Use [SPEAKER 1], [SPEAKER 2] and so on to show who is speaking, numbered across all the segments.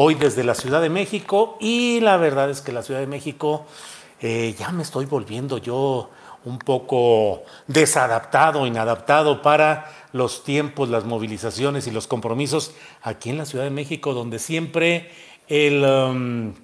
[SPEAKER 1] hoy desde la Ciudad de México y la verdad es que la Ciudad de México eh, ya me estoy volviendo yo un poco desadaptado, inadaptado para los tiempos, las movilizaciones y los compromisos aquí en la Ciudad de México, donde siempre el, um,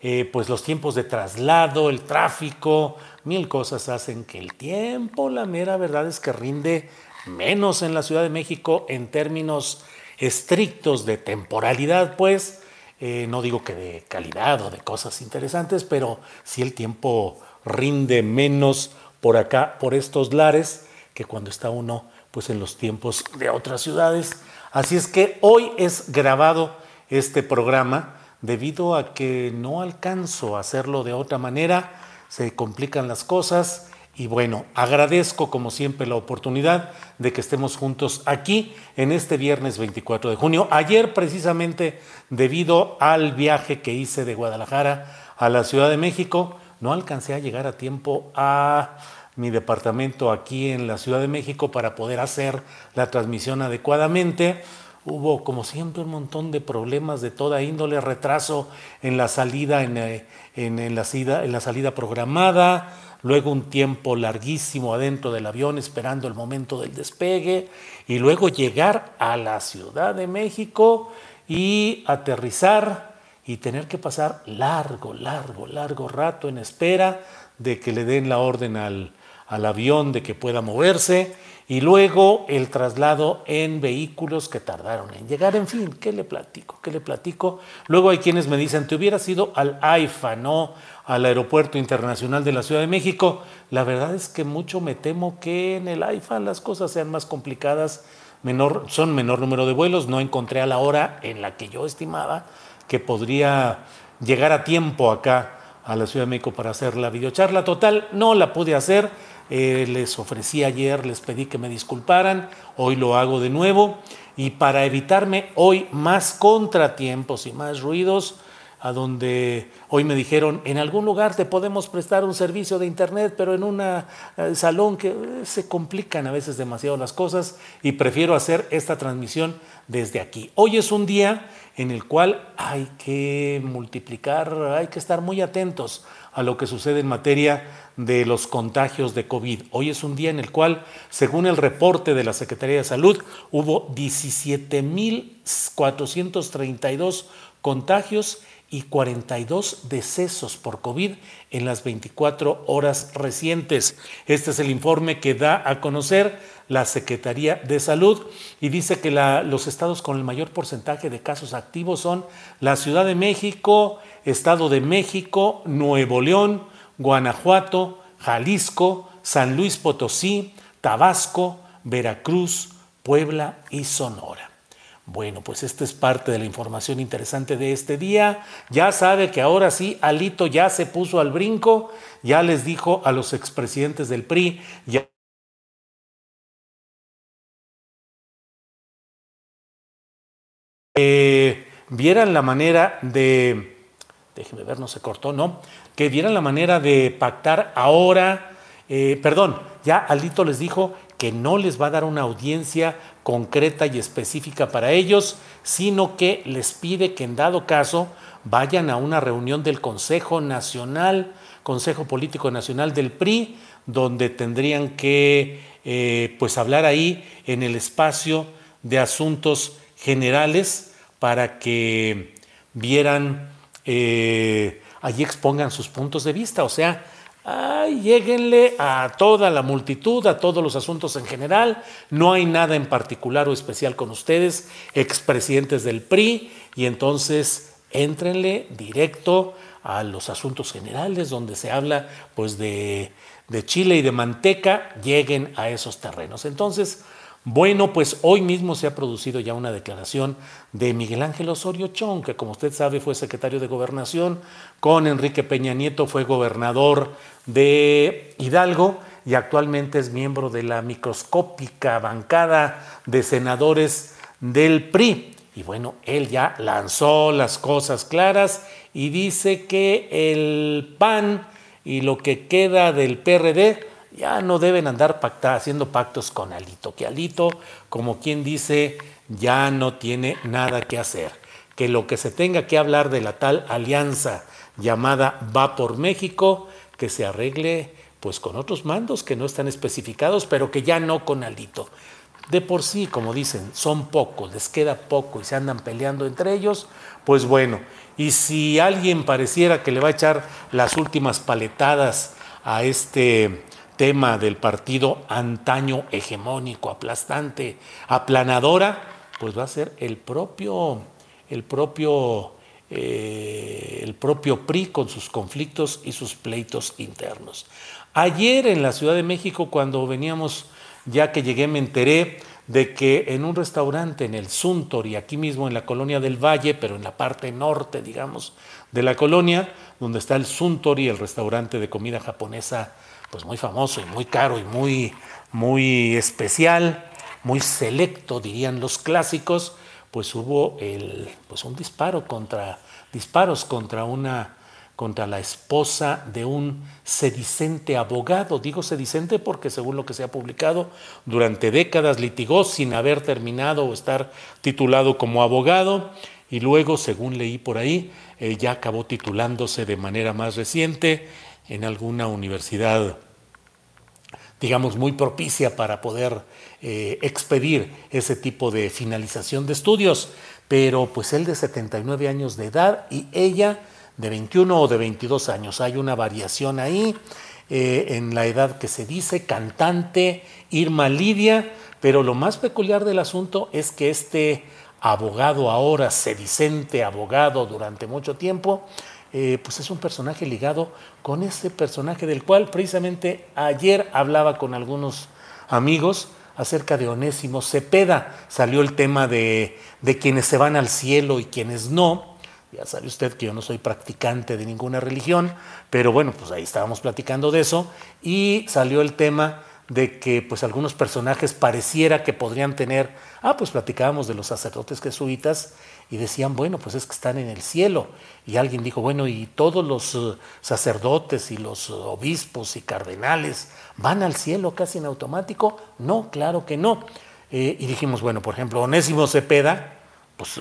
[SPEAKER 1] eh, pues los tiempos de traslado, el tráfico, mil cosas hacen que el tiempo, la mera verdad es que rinde menos en la Ciudad de México en términos estrictos de temporalidad, pues eh, no digo que de calidad o de cosas interesantes, pero si el tiempo rinde menos por acá, por estos lares, que cuando está uno pues en los tiempos de otras ciudades. Así es que hoy es grabado este programa debido a que no alcanzo a hacerlo de otra manera, se complican las cosas y bueno, agradezco como siempre la oportunidad de que estemos juntos aquí en este viernes 24 de junio. Ayer precisamente debido al viaje que hice de Guadalajara a la Ciudad de México, no alcancé a llegar a tiempo a mi departamento aquí en la Ciudad de México para poder hacer la transmisión adecuadamente. Hubo, como siempre, un montón de problemas de toda índole, retraso en la salida, en, eh, la salida programada, luego un tiempo larguísimo adentro del avión esperando el momento del despegue y luego llegar a la Ciudad de México y aterrizar y tener que pasar largo, largo, largo rato en espera de que le den la orden al, al avión de que pueda moverse y luego el traslado en vehículos que tardaron en llegar. En fin, ¿qué le platico? ¿Qué le platico? Luego hay quienes me dicen, te hubieras ido al AIFA, no al Aeropuerto Internacional de la Ciudad de México. La verdad es que mucho me temo que en el AIFA las cosas sean más complicadas, menor, son menor número de vuelos. No encontré a la hora en la que yo estimaba que podría llegar a tiempo acá a la Ciudad de México para hacer la videocharla. Total, no la pude hacer. Eh, les ofrecí ayer, les pedí que me disculparan. Hoy lo hago de nuevo. Y para evitarme hoy más contratiempos y más ruidos, a donde hoy me dijeron, en algún lugar te podemos prestar un servicio de internet, pero en un eh, salón que eh, se complican a veces demasiado las cosas y prefiero hacer esta transmisión desde aquí. Hoy es un día en el cual hay que multiplicar, hay que estar muy atentos a lo que sucede en materia de los contagios de COVID. Hoy es un día en el cual, según el reporte de la Secretaría de Salud, hubo 17.432 contagios y 42 decesos por COVID en las 24 horas recientes. Este es el informe que da a conocer la Secretaría de Salud y dice que los estados con el mayor porcentaje de casos activos son la Ciudad de México, Estado de México, Nuevo León, Guanajuato, Jalisco, San Luis Potosí, Tabasco, Veracruz, Puebla y Sonora. Bueno, pues esta es parte de la información interesante de este día. Ya sabe que ahora sí, Alito ya se puso al brinco, ya les dijo a los expresidentes del PRI, ya vieran la manera de, déjeme ver, no se cortó, ¿no? Que vieran la manera de pactar ahora eh, perdón, ya Alito les dijo que no les va a dar una audiencia concreta y específica para ellos, sino que les pide que en dado caso vayan a una reunión del Consejo Nacional, Consejo Político Nacional del PRI, donde tendrían que eh, pues hablar ahí en el espacio de asuntos generales para que vieran, eh, allí expongan sus puntos de vista, o sea, Ay, lléguenle a toda la multitud, a todos los asuntos en general. No hay nada en particular o especial con ustedes, expresidentes del PRI, y entonces éntrenle directo a los asuntos generales donde se habla pues de, de Chile y de manteca, lleguen a esos terrenos. Entonces, bueno, pues hoy mismo se ha producido ya una declaración de Miguel Ángel Osorio Chong, que como usted sabe fue secretario de gobernación, con Enrique Peña Nieto fue gobernador de Hidalgo y actualmente es miembro de la microscópica bancada de senadores del PRI. Y bueno, él ya lanzó las cosas claras y dice que el PAN y lo que queda del PRD ya no deben andar haciendo pactos con Alito, que Alito, como quien dice, ya no tiene nada que hacer, que lo que se tenga que hablar de la tal alianza llamada Va por México, que se arregle pues con otros mandos que no están especificados, pero que ya no con Alito. De por sí, como dicen, son pocos, les queda poco y se andan peleando entre ellos, pues bueno, y si alguien pareciera que le va a echar las últimas paletadas a este tema del partido antaño hegemónico, aplastante, aplanadora, pues va a ser el propio, el propio, eh, el propio PRI con sus conflictos y sus pleitos internos. Ayer en la Ciudad de México, cuando veníamos, ya que llegué, me enteré de que en un restaurante en el Suntor y aquí mismo en la colonia del Valle, pero en la parte norte, digamos, de la colonia, donde está el Suntor y el restaurante de comida japonesa pues muy famoso y muy caro y muy, muy especial, muy selecto, dirían los clásicos, pues hubo el, pues un disparo contra, disparos contra una, contra la esposa de un sedicente abogado. Digo sedicente porque según lo que se ha publicado, durante décadas litigó sin haber terminado o estar titulado como abogado y luego, según leí por ahí, eh, ya acabó titulándose de manera más reciente en alguna universidad, digamos, muy propicia para poder eh, expedir ese tipo de finalización de estudios. Pero pues él de 79 años de edad y ella de 21 o de 22 años. Hay una variación ahí eh, en la edad que se dice, cantante Irma Lidia, pero lo más peculiar del asunto es que este abogado ahora, sedicente abogado durante mucho tiempo, eh, pues es un personaje ligado con ese personaje del cual precisamente ayer hablaba con algunos amigos acerca de Onésimo Cepeda. Salió el tema de, de quienes se van al cielo y quienes no. Ya sabe usted que yo no soy practicante de ninguna religión, pero bueno, pues ahí estábamos platicando de eso y salió el tema de que pues algunos personajes pareciera que podrían tener, ah, pues platicábamos de los sacerdotes jesuitas y decían, bueno, pues es que están en el cielo. Y alguien dijo, bueno, ¿y todos los eh, sacerdotes y los eh, obispos y cardenales van al cielo casi en automático? No, claro que no. Eh, y dijimos, bueno, por ejemplo, Onésimo Cepeda, pues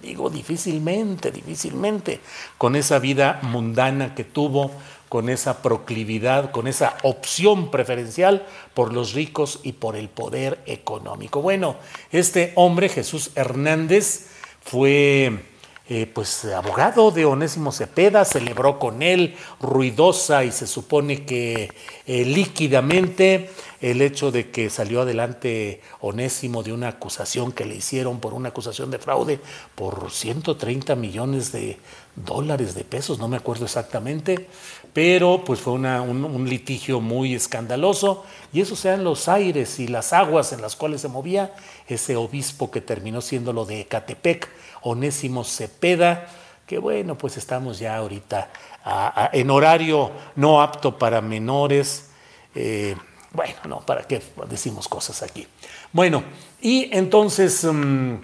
[SPEAKER 1] digo, difícilmente, difícilmente, con esa vida mundana que tuvo, con esa proclividad, con esa opción preferencial por los ricos y por el poder económico. Bueno, este hombre, Jesús Hernández, fue eh, pues abogado de Onésimo Cepeda, celebró con él ruidosa y se supone que eh, líquidamente el hecho de que salió adelante Onésimo de una acusación que le hicieron por una acusación de fraude por 130 millones de dólares de pesos, no me acuerdo exactamente, pero pues fue un, litigio muy escandaloso y esos sean los aires y las aguas en las cuales se movía ese obispo que terminó siendo lo de Ecatepec Onésimo Cepeda, que bueno, pues estamos ya ahorita en horario no apto para menores. Eh, bueno, no, ¿para qué decimos cosas aquí? Bueno, y entonces mm,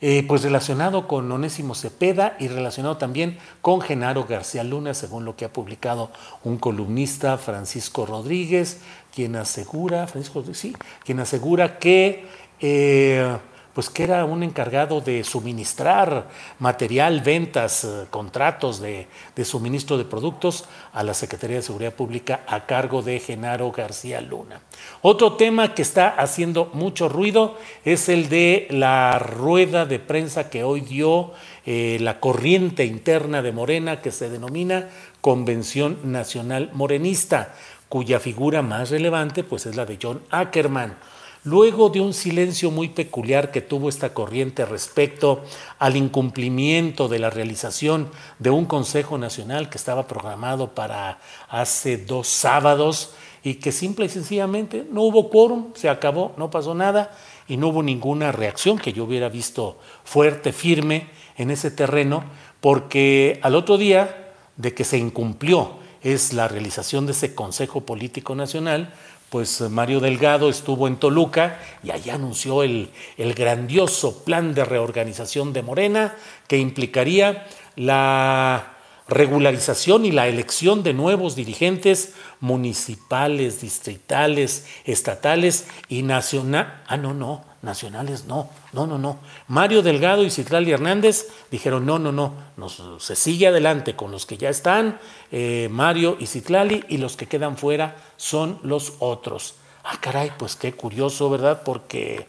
[SPEAKER 1] eh, pues relacionado con Onésimo Cepeda y relacionado también con Genaro García Luna, según lo que ha publicado un columnista, Francisco Rodríguez, quien asegura, Francisco, sí, quien asegura que eh, pues que era un encargado de suministrar material, ventas, eh, contratos de, suministro de productos a la Secretaría de Seguridad Pública a cargo de Genaro García Luna. Otro tema que está haciendo mucho ruido es el de la rueda de prensa que hoy dio eh, la corriente interna de Morena que se denomina Convención Nacional Morenista, cuya figura más relevante pues es la de John Ackerman luego de un silencio muy peculiar que tuvo esta corriente respecto al incumplimiento de la realización de un Consejo Nacional que estaba programado para hace dos sábados y que simple y sencillamente no hubo quórum, se acabó, no pasó nada y no hubo ninguna reacción que yo hubiera visto fuerte, firme en ese terreno, porque al otro día de que se incumplió es la realización de ese Consejo Político Nacional, pues eh, Mario Delgado estuvo en Toluca y allá anunció el, el, grandioso plan de reorganización de Morena que implicaría la regularización y la elección de nuevos dirigentes municipales, distritales, estatales y nacional. Ah, no, no, nacionales no, no, no, no. Mario Delgado y Citlali Hernández dijeron, no, no, no, nos, se sigue adelante con los que ya están, eh, Mario y Citlali, y los que quedan fuera son los otros. Ah, caray, pues qué curioso, ¿verdad? Porque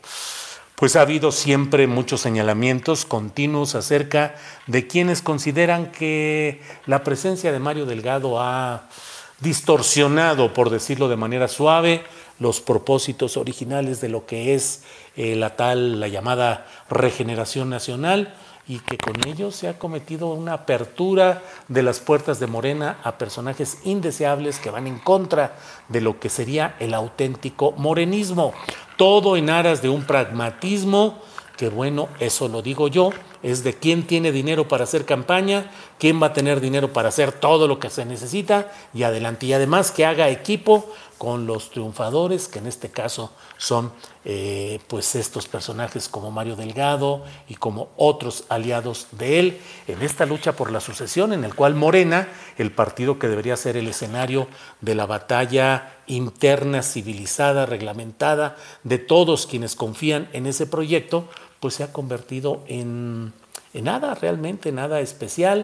[SPEAKER 1] pues ha habido siempre muchos señalamientos continuos acerca de quienes consideran que la presencia de Mario Delgado ha distorsionado, por decirlo de manera suave, los propósitos originales de lo que es eh, la tal, la llamada regeneración nacional y que con ello se ha cometido una apertura de las puertas de Morena a personajes indeseables que van en contra de lo que sería el auténtico morenismo. Todo en aras de un pragmatismo que bueno, eso lo digo yo, es de quién tiene dinero para hacer campaña, quién va a tener dinero para hacer todo lo que se necesita y adelante. Y además que haga equipo con los triunfadores, que en este caso son eh, pues estos personajes como Mario Delgado y como otros aliados de él en esta lucha por la sucesión, en el cual Morena, el partido que debería ser el escenario de la batalla interna, civilizada, reglamentada, de todos quienes confían en ese proyecto, pues se ha convertido en, en nada, realmente nada especial.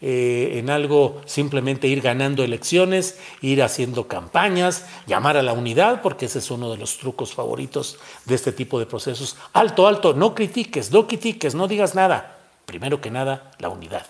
[SPEAKER 1] Eh, en algo simplemente ir ganando elecciones, ir haciendo campañas, llamar a la unidad, porque ese es uno de los trucos favoritos de este tipo de procesos. Alto, alto, no critiques, no critiques, no digas nada. Primero que nada, la unidad.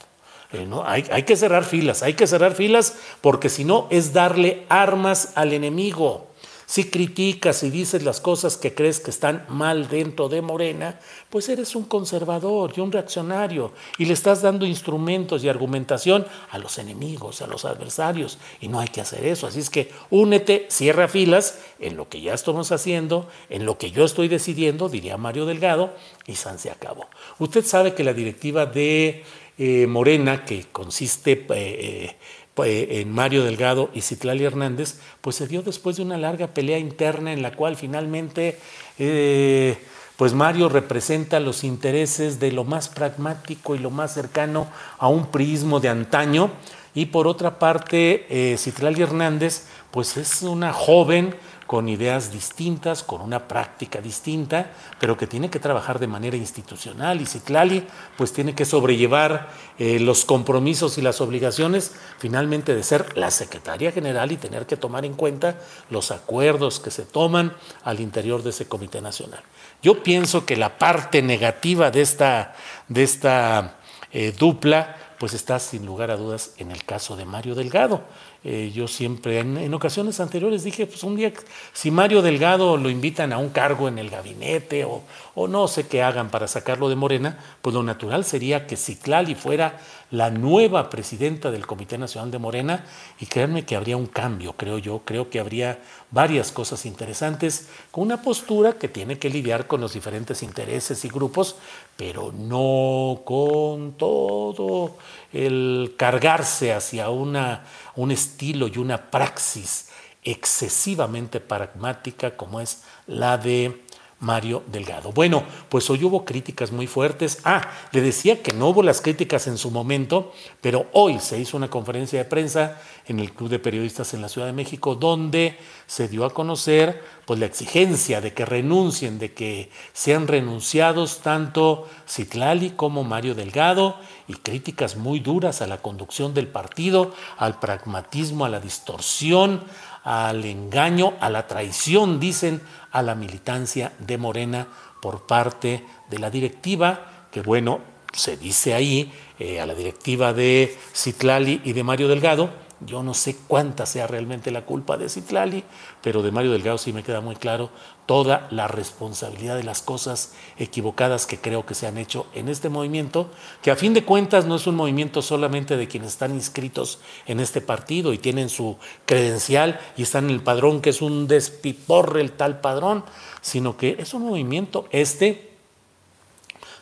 [SPEAKER 1] Eh, ¿no? hay, hay que cerrar filas, hay que cerrar filas, porque si no es darle armas al enemigo. Si criticas y dices las cosas que crees que están mal dentro de Morena, pues eres un conservador y un reaccionario y le estás dando instrumentos y argumentación a los enemigos, a los adversarios y no hay que hacer eso. Así es que únete, cierra filas en lo que ya estamos haciendo, en lo que yo estoy decidiendo, diría Mario Delgado, y San se acabó. Usted sabe que la directiva de eh, Morena, que consiste... Eh, eh, en Mario Delgado y Citlali Hernández, pues se dio después de una larga pelea interna en la cual finalmente eh, pues Mario representa los intereses de lo más pragmático y lo más cercano a un prismo de antaño. Y por otra parte, eh, Citlali Hernández, pues es una joven con ideas distintas, con una práctica distinta, pero que tiene que trabajar de manera institucional y Citlali pues tiene que sobrellevar eh, los compromisos y las obligaciones finalmente de ser la secretaria general y tener que tomar en cuenta los acuerdos que se toman al interior de ese comité nacional. Yo pienso que la parte negativa de esta, de esta eh, dupla pues está sin lugar a dudas en el caso de Mario Delgado. Eh, yo siempre, en, ocasiones anteriores dije, pues un día, si Mario Delgado lo invitan a un cargo en el gabinete o, o no sé qué hagan para sacarlo de Morena, pues lo natural sería que Citlali fuera la nueva presidenta del Comité Nacional de Morena y créanme que habría un cambio, creo yo, creo que habría varias cosas interesantes con una postura que tiene que lidiar con los diferentes intereses y grupos, pero no con todo el cargarse hacia una, un estilo y una praxis excesivamente pragmática como es la de Mario Delgado. Bueno, pues hoy hubo críticas muy fuertes. Ah, le decía que no hubo las críticas en su momento, pero hoy se hizo una conferencia de prensa en el Club de Periodistas en la Ciudad de México donde se dio a conocer pues la exigencia de que renuncien, de que sean renunciados tanto Citlali como Mario Delgado y críticas muy duras a la conducción del partido, al pragmatismo, a la distorsión, al engaño, a la traición, dicen, a la militancia de Morena por parte de la directiva, que bueno, se dice ahí, eh, a la directiva de Citlali y de Mario Delgado, yo no sé cuánta sea realmente la culpa de Citlali, pero de Mario Delgado sí me queda muy claro toda la responsabilidad de las cosas equivocadas que creo que se han hecho en este movimiento, que a fin de cuentas no es un movimiento solamente de quienes están inscritos en este partido y tienen su credencial y están en el padrón, que es un despiporre el tal padrón, sino que es un movimiento este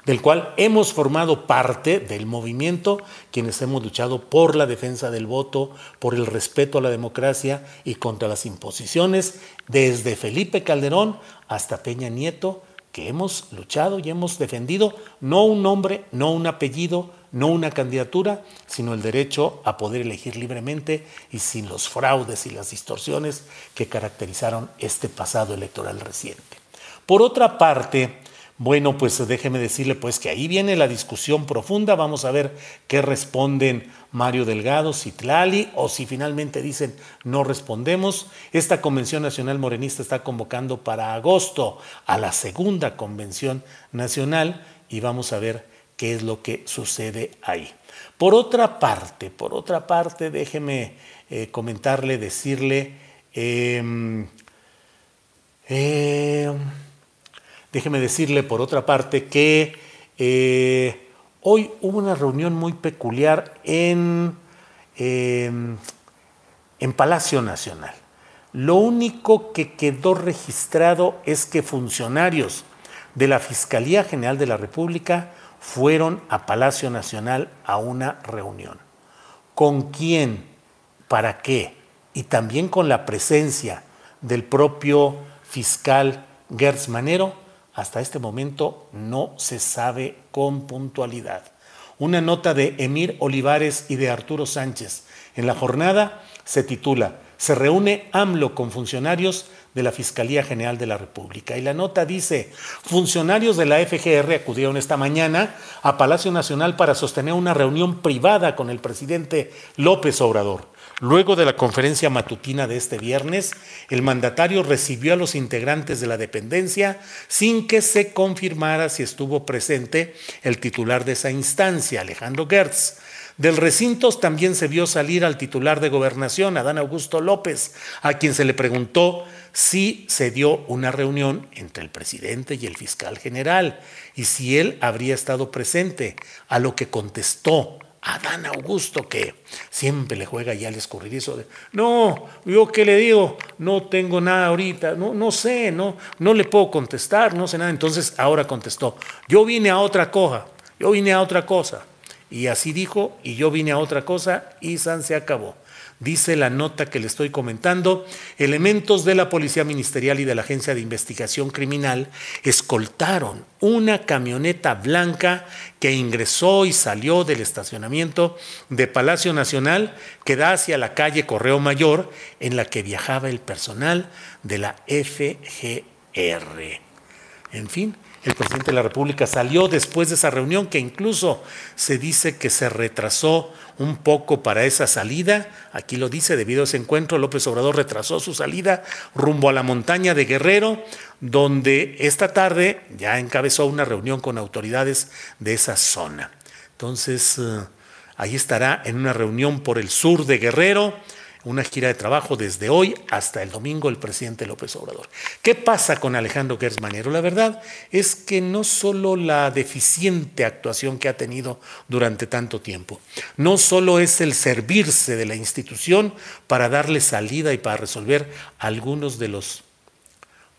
[SPEAKER 1] del cual hemos formado parte del movimiento, quienes hemos luchado por la defensa del voto, por el respeto a la democracia y contra las imposiciones, desde Felipe Calderón hasta Peña Nieto, que hemos luchado y hemos defendido no un nombre, no un apellido, no una candidatura, sino el derecho a poder elegir libremente y sin los fraudes y las distorsiones que caracterizaron este pasado electoral reciente. Por otra parte, bueno, pues déjeme decirle pues que ahí viene la discusión profunda. Vamos a ver qué responden Mario Delgado, Citlali, o si finalmente dicen no respondemos. Esta Convención Nacional Morenista está convocando para agosto a la segunda Convención Nacional y vamos a ver qué es lo que sucede ahí. Por otra parte, por otra parte, déjeme eh, comentarle, decirle... Eh, Déjeme decirle, por otra parte, que eh, hoy hubo una reunión muy peculiar en, em, en Palacio Nacional. Lo único que quedó registrado es que funcionarios de la Fiscalía General de la República fueron a Palacio Nacional a una reunión. ¿Con quién? ¿Para qué? Y también con la presencia del propio fiscal Gertz Manero hasta este momento no se sabe con puntualidad. Una nota de Emir Olivares y de Arturo Sánchez en la jornada se titula Se reúne AMLO con funcionarios de la Fiscalía General de la República. Y la nota dice, funcionarios de la FGR acudieron esta mañana a Palacio Nacional para sostener una reunión privada con el presidente López Obrador. Luego de la conferencia matutina de este viernes, el mandatario recibió a los integrantes de la dependencia sin que se confirmara si estuvo presente el titular de esa instancia, Alejandro Gertz. Del recinto también se vio salir al titular de gobernación, Adán Augusto López, a quien se le preguntó si se dio una reunión entre el presidente y el fiscal general y si él habría estado presente, a lo que contestó Adán Augusto, que siempre le juega ya al escurridizo de, no, yo qué le digo, no tengo nada ahorita, no, no sé, no, no le puedo contestar, no sé nada. Entonces ahora contestó, yo vine a otra cosa, yo vine a otra cosa. Y así dijo, y yo vine a otra cosa y San se acabó. Dice la nota que le estoy comentando, elementos de la Policía Ministerial y de la Agencia de Investigación Criminal escoltaron una camioneta blanca que ingresó y salió del estacionamiento de Palacio Nacional que da hacia la calle Correo Mayor en la que viajaba el personal de la FGR. En fin, el presidente de la República salió después de esa reunión que incluso se dice que se retrasó un poco para esa salida. Aquí lo dice, debido a ese encuentro, López Obrador retrasó su salida rumbo a la montaña de Guerrero, donde esta tarde ya encabezó una reunión con autoridades de esa zona. Entonces, eh, ahí estará en una reunión por el sur de Guerrero una gira de trabajo desde hoy hasta el domingo el presidente López Obrador. ¿Qué pasa con Alejandro Gertz La verdad es que no solo la deficiente actuación que ha tenido durante tanto tiempo, no solo es el servirse de la institución para darle salida y para resolver algunos de los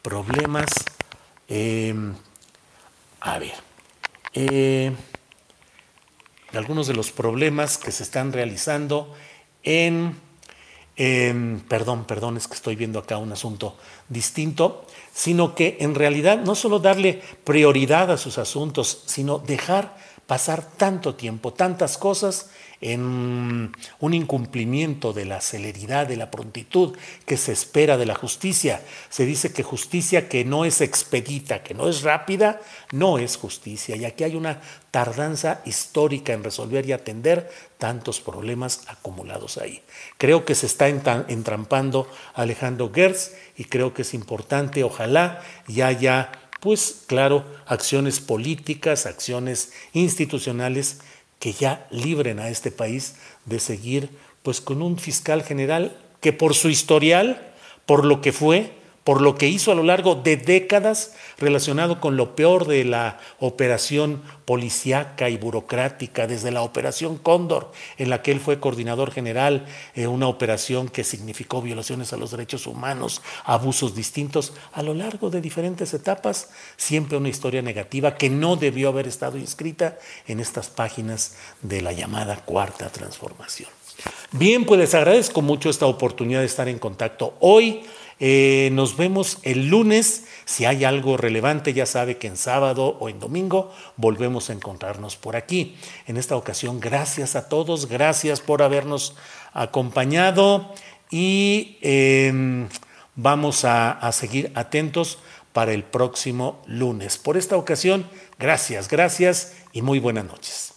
[SPEAKER 1] problemas. Em, a ver, eh, algunos de los problemas que se están realizando en Em, perdón, perdón, es que estoy viendo acá un asunto distinto, sino que en realidad no solo darle prioridad a sus asuntos, sino dejar pasar tanto tiempo, tantas cosas en un incumplimiento de la celeridad, de la prontitud que se espera de la justicia. Se dice que justicia que no es expedita, que no es rápida, no es justicia. Y aquí hay una tardanza histórica en resolver y atender tantos problemas acumulados ahí. Creo que se está entrampando Alejandro Gertz y creo que es importante, ojalá, y haya pues claro, acciones políticas, acciones institucionales que ya libren a este país de seguir pues con un fiscal general que por su historial, por lo que fue, por lo que hizo a lo largo de décadas relacionado con lo peor de la operación policíaca y burocrática, desde la operación Cóndor, en la que él fue coordinador general, eh, una operación que significó violaciones a los derechos humanos, abusos distintos, a lo largo de diferentes etapas, siempre una historia negativa que no debió haber estado inscrita en estas páginas de la llamada cuarta transformación. Bien, pues les agradezco mucho esta oportunidad de estar en contacto hoy. Eh, nos vemos el lunes. Si hay algo relevante, ya sabe que en sábado o en domingo volvemos a encontrarnos por aquí. En esta ocasión, gracias a todos, gracias por habernos acompañado y em, vamos a seguir atentos para el próximo lunes. Por esta ocasión, gracias, gracias y muy buenas noches.